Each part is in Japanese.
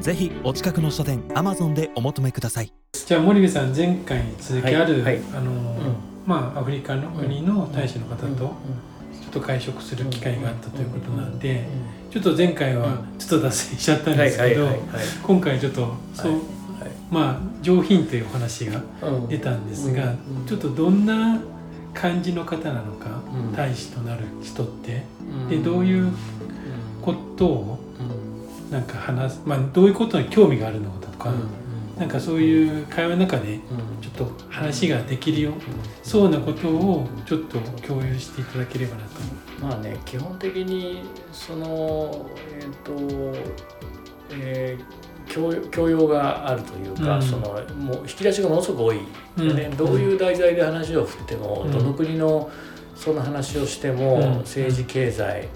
ぜひお近くの書店アマゾンでお求めください。じゃあ森部さん前回に続きある、はいはい。あの、ん。まあアフリカの国の大使の方とちょっと会食する機会があったということなんで、ちょっと前回はちょっと脱線しちゃったんですけど、今回ちょっとそう、はい。まあ上品というお話がうん。出たんですが、うん。ちょっとどんな感じの方なのか、うん。大使となる人って、うん。でどういうことをなんか話す、まあ、どういうことに興味があるのかとか、なんかそういう会話の中でちょっと話ができるよそうなことをちょっと共有していただければなと。まあね基本的にそのえっ、とえー教教養があるというか、うん。そのもう引き出しがものすごく多い、うん。ね、どういう題材で話を振っても、うん。どの国のその話をしても、うん。政治経済、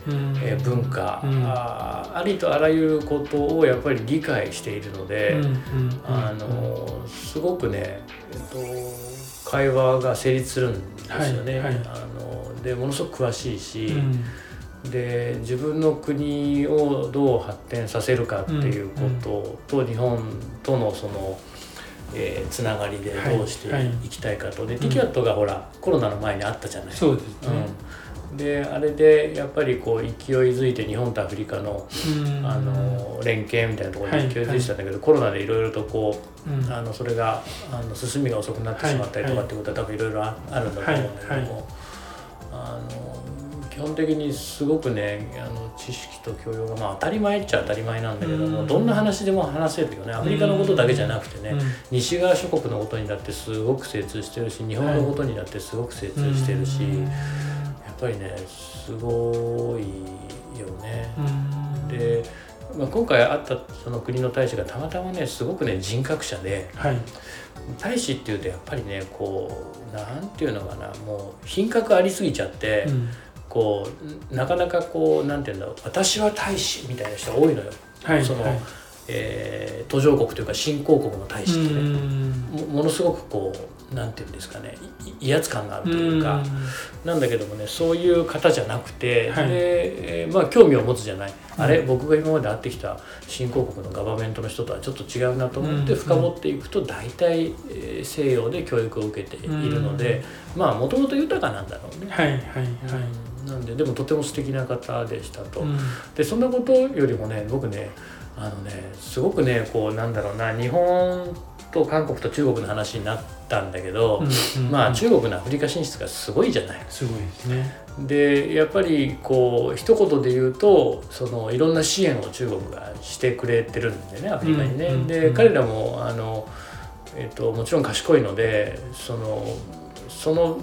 えー文化、うん。あーありとあらゆることをやっぱり理解しているので、あのすごくね、えっと、会話が成立するんですよね。あのでものすごく詳しいし、うん。で自分の国をどう発展させるかっていうことと、日本とのその、えーつながりでどうしてはいいきたいかと。でん TICAT がほらコロナの前にあったじゃない。そうですね、うん、であれでやっぱりこう勢いづいて日本とアフリカのうん。あの連携みたいなところではい。勢いづいてたんだけど、コロナでいろいろとこううん。あのそれがあの進みが遅くなってしまったりとかはいってことは多分いろいろああるんだと思うんだけども、あの基本的にすごくねあの知識と教養が、まあ、当たり前っちゃ当たり前なんだけども、うん。どんな話でも話せるよね。アメリカのことだけじゃなくてね、うん。西側諸国のことにだってすごく精通してるし日本のことにだってすごく精通してるし、うん。やっぱりねすごいよね。うん。で、まあ、今回会ったその国の大使がたまたまねすごくね人格者ではい。大使っていうとやっぱりねこうなんていうのかなもう品格ありすぎちゃって、うんこうなかなかこうなんていうんだろう私は大使みたいな人が多いのよ、その、はい。はいえー途上国というか新興国の大使ってね、ものすごくこうなんていうんですかねい威圧感があるというか。なんだけどもねそういう方じゃなくて、はい。でえーまあ興味を持つじゃない、あれうん。僕が今まで会ってきた新興国のガバメントの人とはちょっと違うなと思ってうん。深掘っていくと大体、えー西洋で教育を受けているので、まあもともと豊かなんだろうね。はいはいはい。うん。なんででもとても素敵な方でしたと。うん。でそんなことよりもね僕ねあのねすごくねこうなんだろうな日本と韓国と中国の話になったんだけど、まあ中国のアフリカ進出がすごいじゃない。すごいですねでやっぱりこう一言で言うとそのいろんな支援を中国がしてくれてるんでねアフリカにね。うんうんでうん彼らもあの、えっともちろん賢いのでそのその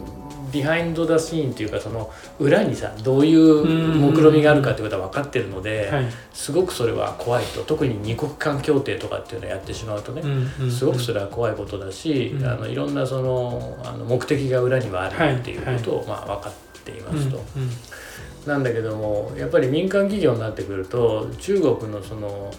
ビハインド・ダ・シーンっていうかその裏にさどういう目論みがあるかっていうことは分かってるので、はい。すごくそれは怖いと。特に二国間協定とかっていうのをやってしまうとね、すごくそれは怖いことだし、うん。あのいろんなそのあの目的が裏にはあるっていうことを、まあ、分かっていますと。なんだけどもやっぱり民間企業になってくると中国のその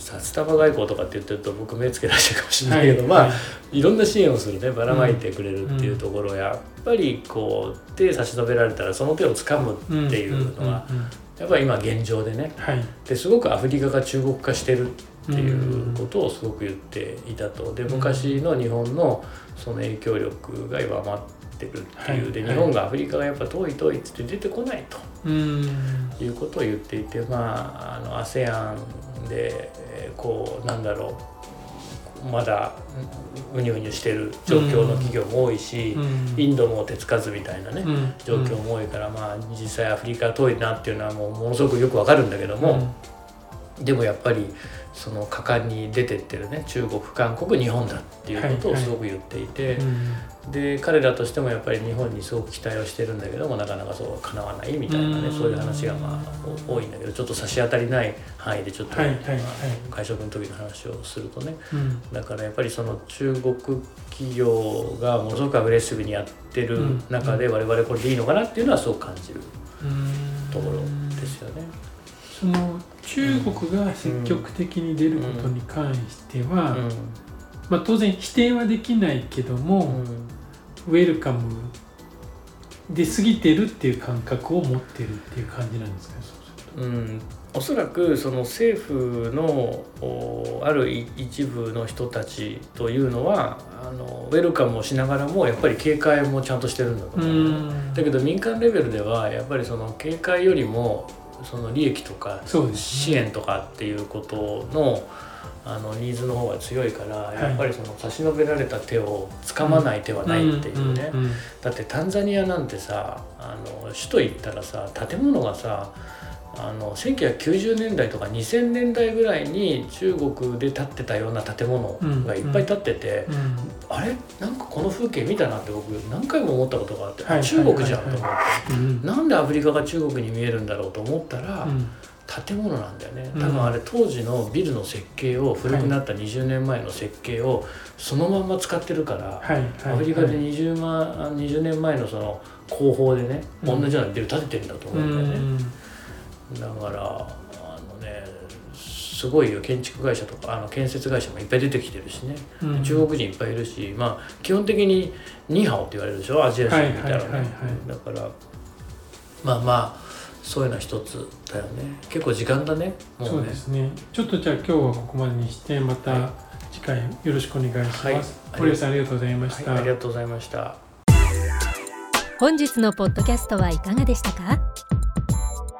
札束外交とかって言ってると僕目つけ出してるかもしれないけど、まあ、はいいろんな支援をするねばらまいてくれるっていうところや、やっぱりこう手差し伸べられたらその手を掴むっていうのはうんうんうんやっぱり今現状でねはい。ですごくアフリカが中国化してるっていうことをすごく言っていたと。で昔の日本のその影響力が弱まってるっていう。ではい。日本がアフリカがやっぱ遠い遠いっつって出てこないと。うん。いうことを言っていてまああの ASEAN で、えーこうなんだろう。まだうにゅうにゅしてる状況の企業も多いし、うん。インドも手つかずみたいなね、うん。状況も多いからまあ実際アフリカ遠いなっていうのはもうものすごくよくわかるんだけども、でもやっぱりその果敢に出てってるね中国韓国日本だっていうことをすごく言っていて、で彼らとしてもやっぱり日本にすごく期待をしてるんだけどもなかなかそうかなわないみたいなねそういう話がまあ多いんだけどちょっと差し当たりない範囲でちょっと、まあ、会食の時の話をするとね、だからやっぱりその中国企業がものすごくアグレッシブにやってる中で我々これでいいのかなっていうのはすごく感じるところですよね。その中国が積極的に出ることに関しては、まあ、当然否定はできないけども、ウェルカムで過ぎてるっていう感覚を持ってるっていう感じなんですかうん、おそらくその政府のある一部の人たちというのはあのウェルカムをしながらもやっぱり警戒もちゃんとしてるんだと思う、だけど民間レベルではやっぱりその警戒よりもその利益とか支援とかっていうことのあのニーズの方が強いから、やっぱりその差し伸べられた手をつかまない手はないっていうね、だってタンザニアなんてさあの首都行ったらさ建物がさあの1990年代とか2000年代ぐらいに中国で建ってたような建物がいっぱい建ってて、うん。うん、あれ？なんかこの風景見たなって僕何回も思ったことがあって、はい、中国じゃんと思って、うん、なんでアフリカが中国に見えるんだろうと思ったら、建物なんだよね。多分あれ当時のビルの設計を古くなった20年前の設計をそのまんま使ってるから、はい、アフリカで 20, 万20年前のその工法でね、同じようなビル建ててるんだと思うんだよね。だからあのねすごいよ建築会社とかあの建設会社もいっぱい出てきてるしね、うん、中国人いっぱいいるしまあ基本的にニーハオって言われるでしょ？アジア人みたいなねだからまあまあそういうのは一つだよね。結構時間だねもうね。そうですね。ちょっとじゃあ今日はここまでにしてまた次回よろしくお願いします、はい、堀さんありがとうございました、はい、ありがとうございました。本日のポッドキャストはいかがでしたか？